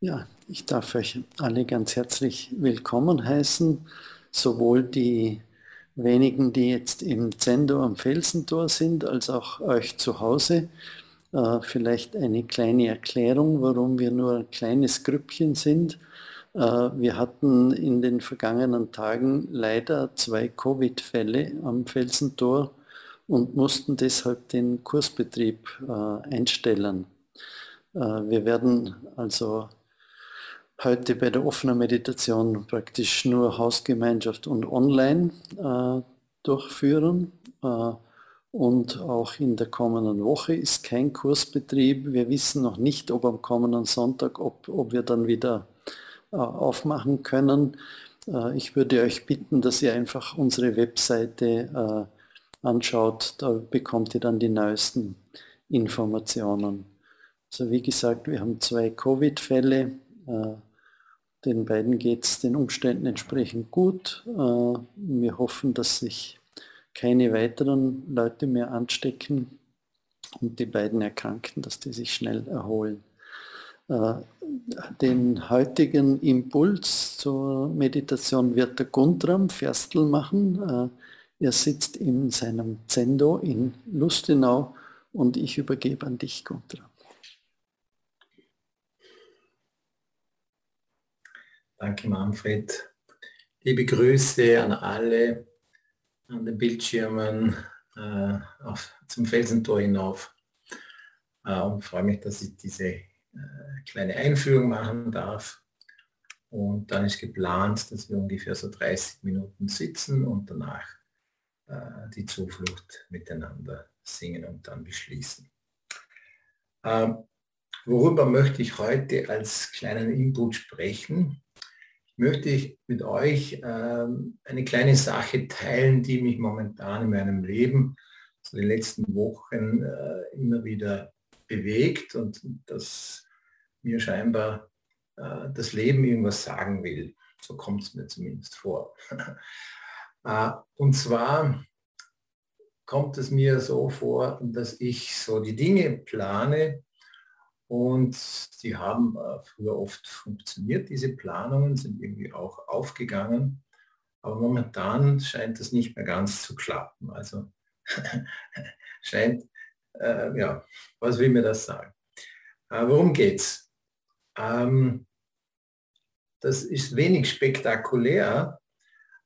Ja, ich darf euch alle ganz herzlich willkommen heißen, sowohl die wenigen, die jetzt im Zendo am Felsentor sind, als auch euch zu Hause. Äh, vielleicht eine kleine Erklärung, warum wir nur ein kleines Grüppchen sind. Äh, wir hatten in den vergangenen Tagen leider zwei Covid-Fälle am Felsentor und mussten deshalb den Kursbetrieb äh, einstellen. Wir werden also heute bei der offenen Meditation praktisch nur Hausgemeinschaft und online äh, durchführen. Äh, und auch in der kommenden Woche ist kein Kursbetrieb. Wir wissen noch nicht, ob am kommenden Sonntag, ob, ob wir dann wieder äh, aufmachen können. Äh, ich würde euch bitten, dass ihr einfach unsere Webseite äh, anschaut. Da bekommt ihr dann die neuesten Informationen. Also wie gesagt, wir haben zwei Covid-Fälle. Äh, den beiden geht es den Umständen entsprechend gut. Äh, wir hoffen, dass sich keine weiteren Leute mehr anstecken und die beiden Erkrankten, dass die sich schnell erholen. Äh, den heutigen Impuls zur Meditation wird der Guntram Ferstl machen. Er sitzt in seinem Zendo in Lustenau und ich übergebe an dich, Guntram. Danke, Manfred. Liebe Grüße an alle an den Bildschirmen äh, auf, zum Felsentor hinauf. Äh, und freue mich, dass ich diese äh, kleine Einführung machen darf. Und dann ist geplant, dass wir ungefähr so 30 Minuten sitzen und danach äh, die Zuflucht miteinander singen und dann beschließen. Ähm, worüber möchte ich heute als kleinen Input sprechen? Möchte ich mit euch ähm, eine kleine Sache teilen, die mich momentan in meinem Leben so die letzten Wochen äh, immer wieder bewegt und das mir scheinbar äh, das Leben irgendwas sagen will. So kommt es mir zumindest vor. äh, und zwar kommt es mir so vor, dass ich so die Dinge plane, und die haben äh, früher oft funktioniert, diese Planungen sind irgendwie auch aufgegangen. Aber momentan scheint das nicht mehr ganz zu klappen. Also scheint, äh, ja, was will mir das sagen? Äh, worum geht's? Ähm, das ist wenig spektakulär,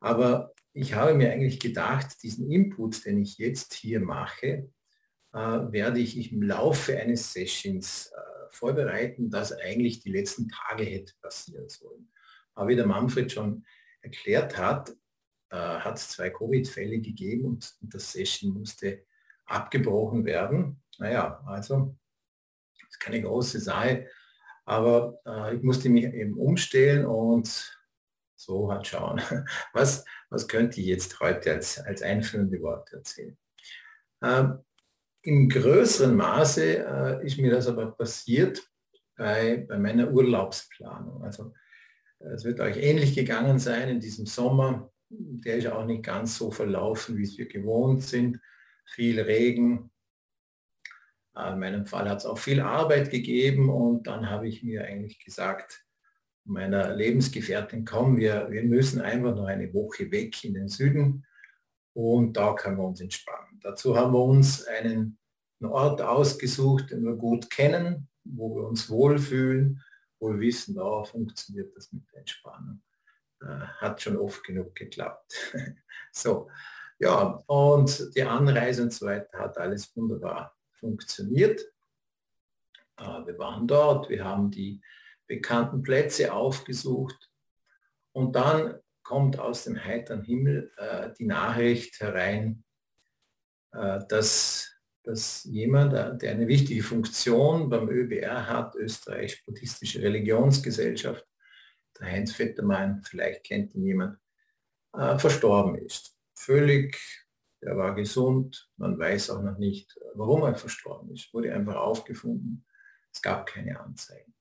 aber ich habe mir eigentlich gedacht, diesen Input, den ich jetzt hier mache, werde ich im Laufe eines Sessions äh, vorbereiten, das eigentlich die letzten Tage hätte passieren sollen. Aber wie der Manfred schon erklärt hat, äh, hat es zwei Covid-Fälle gegeben und, und das Session musste abgebrochen werden. Naja, also ist keine große Sache, aber äh, ich musste mich eben umstellen und so hat schauen, was, was könnte ich jetzt heute als, als einführende Worte erzählen. Ähm, im größeren Maße äh, ist mir das aber passiert bei, bei meiner Urlaubsplanung. Also es wird euch ähnlich gegangen sein in diesem Sommer. Der ist auch nicht ganz so verlaufen, wie es wir gewohnt sind. Viel Regen. Äh, in meinem Fall hat es auch viel Arbeit gegeben und dann habe ich mir eigentlich gesagt, meiner Lebensgefährtin, komm, wir, wir müssen einfach noch eine Woche weg in den Süden und da können wir uns entspannen. Dazu haben wir uns einen, Ort ausgesucht, den wir gut kennen, wo wir uns wohlfühlen, wo wir wissen, da funktioniert das mit der Entspannung. Hat schon oft genug geklappt. so, ja, und die Anreise und so weiter hat alles wunderbar funktioniert. Äh, wir waren dort, wir haben die bekannten Plätze aufgesucht und dann kommt aus dem heiteren Himmel äh, die Nachricht herein, äh, dass, dass jemand, äh, der eine wichtige Funktion beim ÖBR hat, Österreich Buddhistische Religionsgesellschaft, der Heinz Vettermann, vielleicht kennt ihn jemand, äh, verstorben ist. Völlig, er war gesund, man weiß auch noch nicht, warum er verstorben ist, wurde einfach aufgefunden, es gab keine Anzeigen.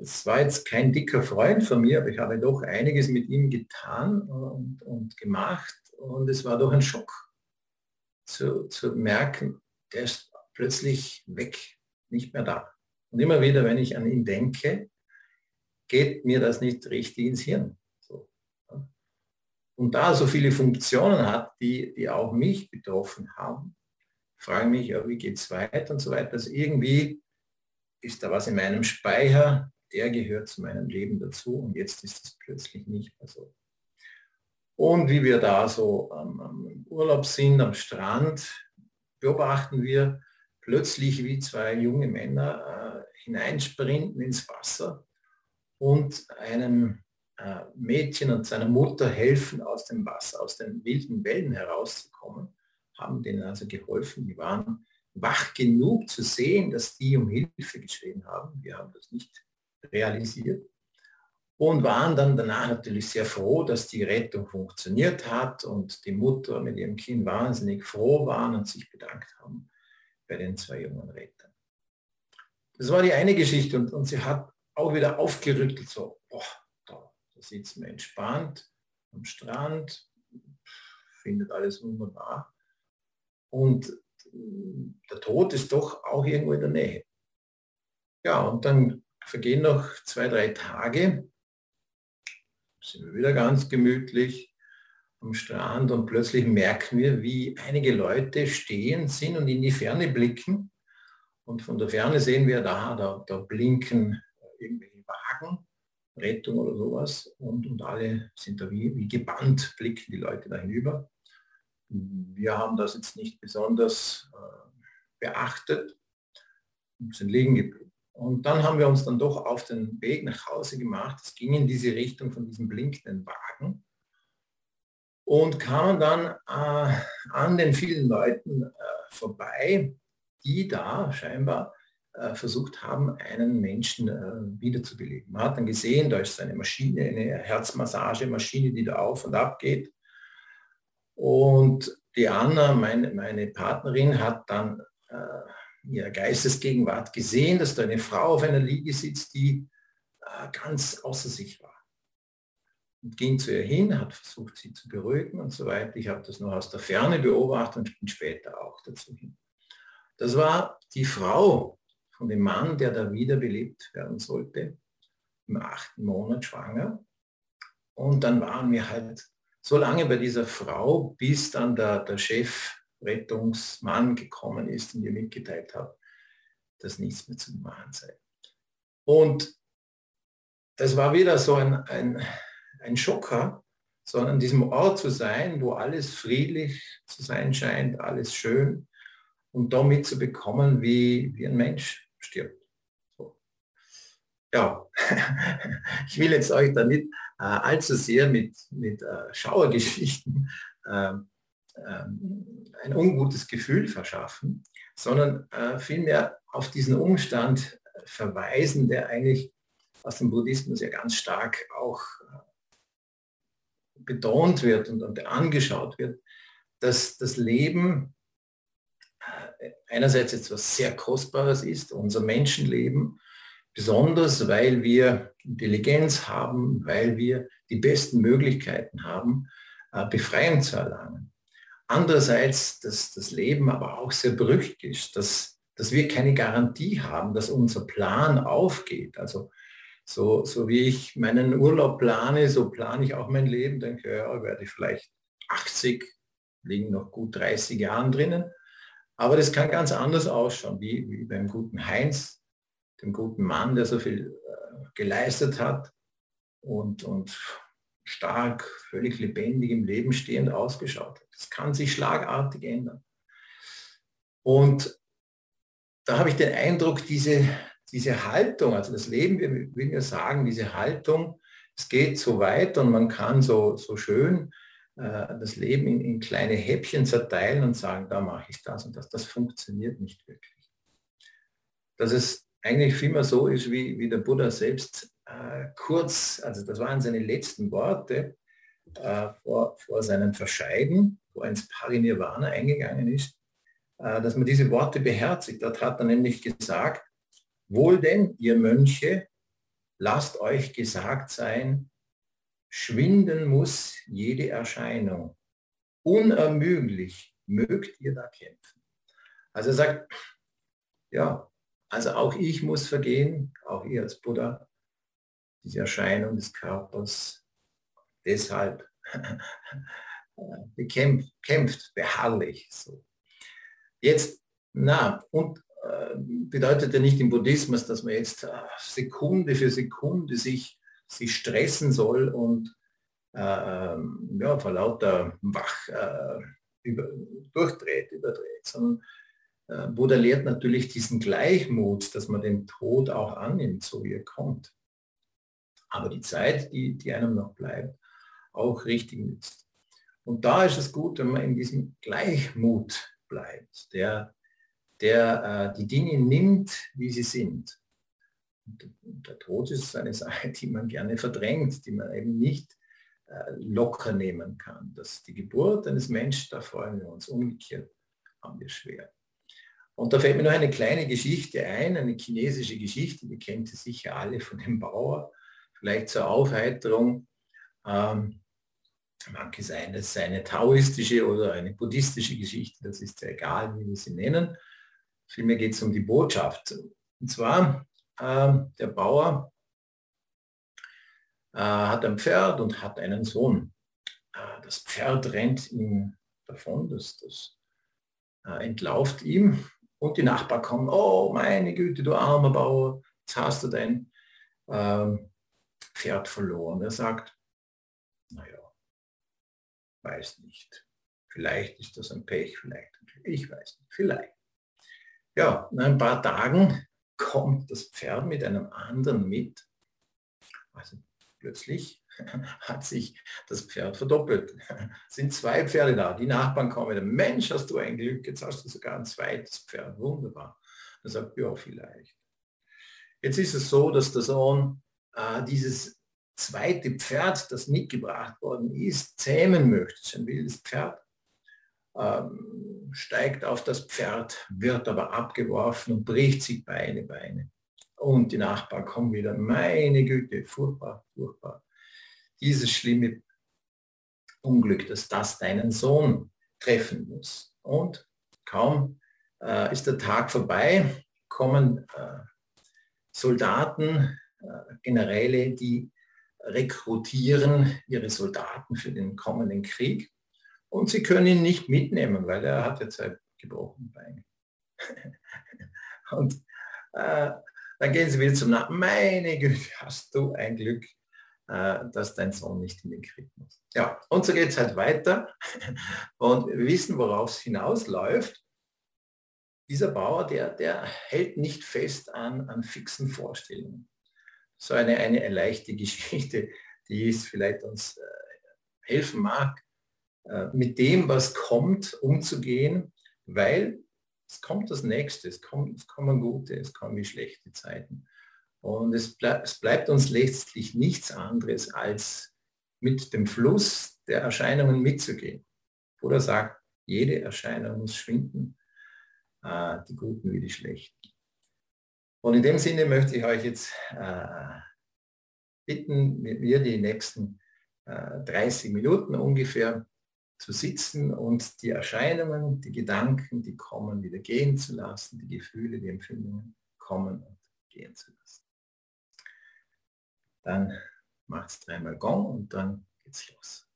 Es war jetzt kein dicker Freund von mir, aber ich habe doch einiges mit ihm getan und, und gemacht und es war doch ein Schock zu, zu merken, der ist plötzlich weg, nicht mehr da. Und immer wieder, wenn ich an ihn denke, geht mir das nicht richtig ins Hirn. So. Und da so viele Funktionen hat, die, die auch mich betroffen haben, frage mich, ja, wie geht es weiter und so weiter. Also irgendwie ist da was in meinem Speicher, der gehört zu meinem Leben dazu und jetzt ist es plötzlich nicht mehr so. Und wie wir da so am, am Urlaub sind, am Strand, beobachten wir plötzlich, wie zwei junge Männer äh, hineinsprinten ins Wasser und einem äh, Mädchen und seiner Mutter helfen, aus dem Wasser, aus den wilden Wellen herauszukommen, haben denen also geholfen. Die waren wach genug zu sehen, dass die um Hilfe geschrien haben. Wir haben das nicht realisiert und waren dann danach natürlich sehr froh, dass die Rettung funktioniert hat und die Mutter mit ihrem Kind wahnsinnig froh waren und sich bedankt haben bei den zwei jungen Rettern. Das war die eine Geschichte und, und sie hat auch wieder aufgerüttelt, so, boah, da, da sitzen wir entspannt am Strand, findet alles wunderbar. Und der Tod ist doch auch irgendwo in der Nähe. Ja, und dann vergehen noch zwei, drei Tage, sind wir wieder ganz gemütlich am Strand und plötzlich merken wir, wie einige Leute stehen sind und in die Ferne blicken. Und von der Ferne sehen wir da, da, da blinken irgendwelche Wagen, Rettung oder sowas. Und, und alle sind da wie, wie gebannt, blicken die Leute da hinüber. Wir haben das jetzt nicht besonders äh, beachtet und sind liegen geblieben. Und dann haben wir uns dann doch auf den Weg nach Hause gemacht. Es ging in diese Richtung von diesem blinkenden Wagen und kamen dann äh, an den vielen Leuten äh, vorbei, die da scheinbar äh, versucht haben, einen Menschen äh, wiederzubeleben. Man hat dann gesehen, da ist eine Maschine, eine Herzmassagemaschine, die da auf und ab geht. Und die Anna, meine, meine Partnerin, hat dann äh, ihre Geistesgegenwart gesehen, dass da eine Frau auf einer Liege sitzt, die äh, ganz außer sich war. Und ging zu ihr hin, hat versucht, sie zu beruhigen und so weiter. Ich habe das nur aus der Ferne beobachtet und bin später auch dazu hin. Das war die Frau von dem Mann, der da wiederbelebt werden sollte, im achten Monat schwanger. Und dann waren wir halt so lange bei dieser Frau, bis dann der, der Chef Rettungsmann gekommen ist und ihr mitgeteilt hat, dass nichts mehr zu machen sei. Und das war wieder so ein, ein, ein Schocker, so an diesem Ort zu sein, wo alles friedlich zu sein scheint, alles schön und damit zu bekommen, wie, wie ein Mensch stirbt ja, ich will jetzt euch da nicht äh, allzu sehr mit, mit äh, Schauergeschichten äh, ein ungutes Gefühl verschaffen, sondern äh, vielmehr auf diesen Umstand verweisen, der eigentlich aus dem Buddhismus ja ganz stark auch äh, betont wird und, angeschaut wird, dass das Leben äh, einerseits etwas sehr Kostbares ist, unser Menschenleben, Besonders weil wir Intelligenz haben, weil wir die besten Möglichkeiten haben, Befreiung zu erlangen. Andererseits, dass das Leben aber auch sehr brüchig ist, dass, dass wir keine Garantie haben, dass unser Plan aufgeht. Also so, so wie ich meinen Urlaub plane, so plane ich auch mein Leben. Denke, ja, werde ich vielleicht 80, liegen noch gut 30 Jahren drinnen. Aber das kann ganz anders ausschauen, wie, wie beim guten Heinz, dem guten Mann, der so viel äh, geleistet hat und, und stark, völlig lebendig im Leben stehend ausgeschaut hat. Das kann sich schlagartig ändern. Und da habe ich den Eindruck, diese, diese Haltung, also das Leben, wir will ja sagen, diese Haltung, es geht so weit und man kann so, so schön äh, das Leben in, in kleine Häppchen zerteilen und sagen, da mache ich das und das. Das funktioniert nicht wirklich. Dass es eigentlich vielmehr so ist, wie, wie der Buddha selbst äh, kurz, also das waren seine letzten Worte äh, vor, vor seinem Verscheiden, wo er ins Parinirvana eingegangen ist, äh, dass man diese Worte beherzigt. Dort hat er nämlich gesagt, wohl denn, ihr Mönche, lasst euch gesagt sein, schwinden muss jede Erscheinung. Unermüdlich mögt ihr da kämpfen. Also er sagt, ja, also auch ich muss vergehen, auch ihr als Buddha. diese Erscheinung des Körpers deshalb bekämpft, kämpft beharrlich. So. Jetzt, na, und äh, bedeutet ja nicht im Buddhismus, dass man jetzt äh, Sekunde für Sekunde sich, sich stressen soll und äh, ja, vor lauter Wach äh, über, durchdreht, überdreht, sondern Buddha lehrt natürlich diesen Gleichmut, dass man den Tod auch annimmt, so wie er kommt. Aber die Zeit, die, die einem noch bleibt, auch richtig nützt. Und da ist es gut, wenn man in diesem Gleichmut bleibt, der, der äh, die Dinge nimmt, wie sie sind. Und der Tod ist eine Sache, die man gerne verdrängt, die man eben nicht äh, locker nehmen kann. Das die Geburt eines Menschen, da freuen wir uns. Umgekehrt haben wir schwer. Und da fällt mir noch eine kleine Geschichte ein, eine chinesische Geschichte, die kennt ihr sicher alle von dem Bauer, vielleicht zur Aufheiterung. Ähm, manche sein, das ist eine taoistische oder eine buddhistische Geschichte, das ist ja egal, wie wir sie nennen. Vielmehr geht es um die Botschaft. Und zwar, ähm, der Bauer äh, hat ein Pferd und hat einen Sohn. Äh, das Pferd rennt ihm davon, das, das äh, entlauft ihm und die Nachbarn kommen, oh meine Güte, du armer Bauer, jetzt hast du dein ähm, Pferd verloren. Er sagt, naja, weiß nicht. Vielleicht ist das ein Pech, vielleicht. Ich weiß nicht, vielleicht. Ja, nach ein paar Tagen kommt das Pferd mit einem anderen mit. Also plötzlich hat sich das Pferd verdoppelt. sind zwei Pferde da. Die Nachbarn kommen, Mensch, hast du ein Glück, jetzt hast du sogar ein zweites Pferd. Wunderbar. Er sagt, ja, vielleicht. Jetzt ist es so, dass der Sohn äh, dieses zweite Pferd, das mitgebracht worden ist, zähmen möchte. Es ist ein wildes Pferd. Ähm, steigt auf das Pferd, wird aber abgeworfen und bricht sich Beine, Beine. Und die Nachbarn kommen wieder, meine Güte, furchtbar, furchtbar. Dieses schlimme Unglück, dass das deinen Sohn treffen muss. Und kaum äh, ist der Tag vorbei, kommen äh, Soldaten, äh, Generäle, die rekrutieren ihre Soldaten für den kommenden Krieg und sie können ihn nicht mitnehmen, weil er hat jetzt ein gebrochenes Bein. und äh, dann gehen sie wieder zum Nach. Meine Güte, hast du ein Glück, äh, dass dein Sohn nicht in den Krieg muss. Ja, und so geht es halt weiter. Und wir wissen, worauf es hinausläuft. Dieser Bauer, der, der hält nicht fest an, an fixen Vorstellungen so eine, eine leichte Geschichte, die es vielleicht uns äh, helfen mag, äh, mit dem, was kommt, umzugehen, weil es kommt das Nächste, es, kommt, es kommen gute, es kommen schlechte Zeiten. Und es, bleib, es bleibt uns letztlich nichts anderes, als mit dem Fluss der Erscheinungen mitzugehen. Oder sagt, jede Erscheinung muss schwinden, äh, die guten wie die schlechten. Und in dem Sinne möchte ich euch jetzt äh, bitten, mit mir die nächsten äh, 30 Minuten ungefähr zu sitzen und die Erscheinungen, die Gedanken, die kommen, wieder gehen zu lassen, die Gefühle, die Empfindungen kommen und gehen zu lassen. Dann macht es dreimal Gong und dann geht's los.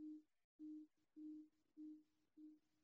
Thank you.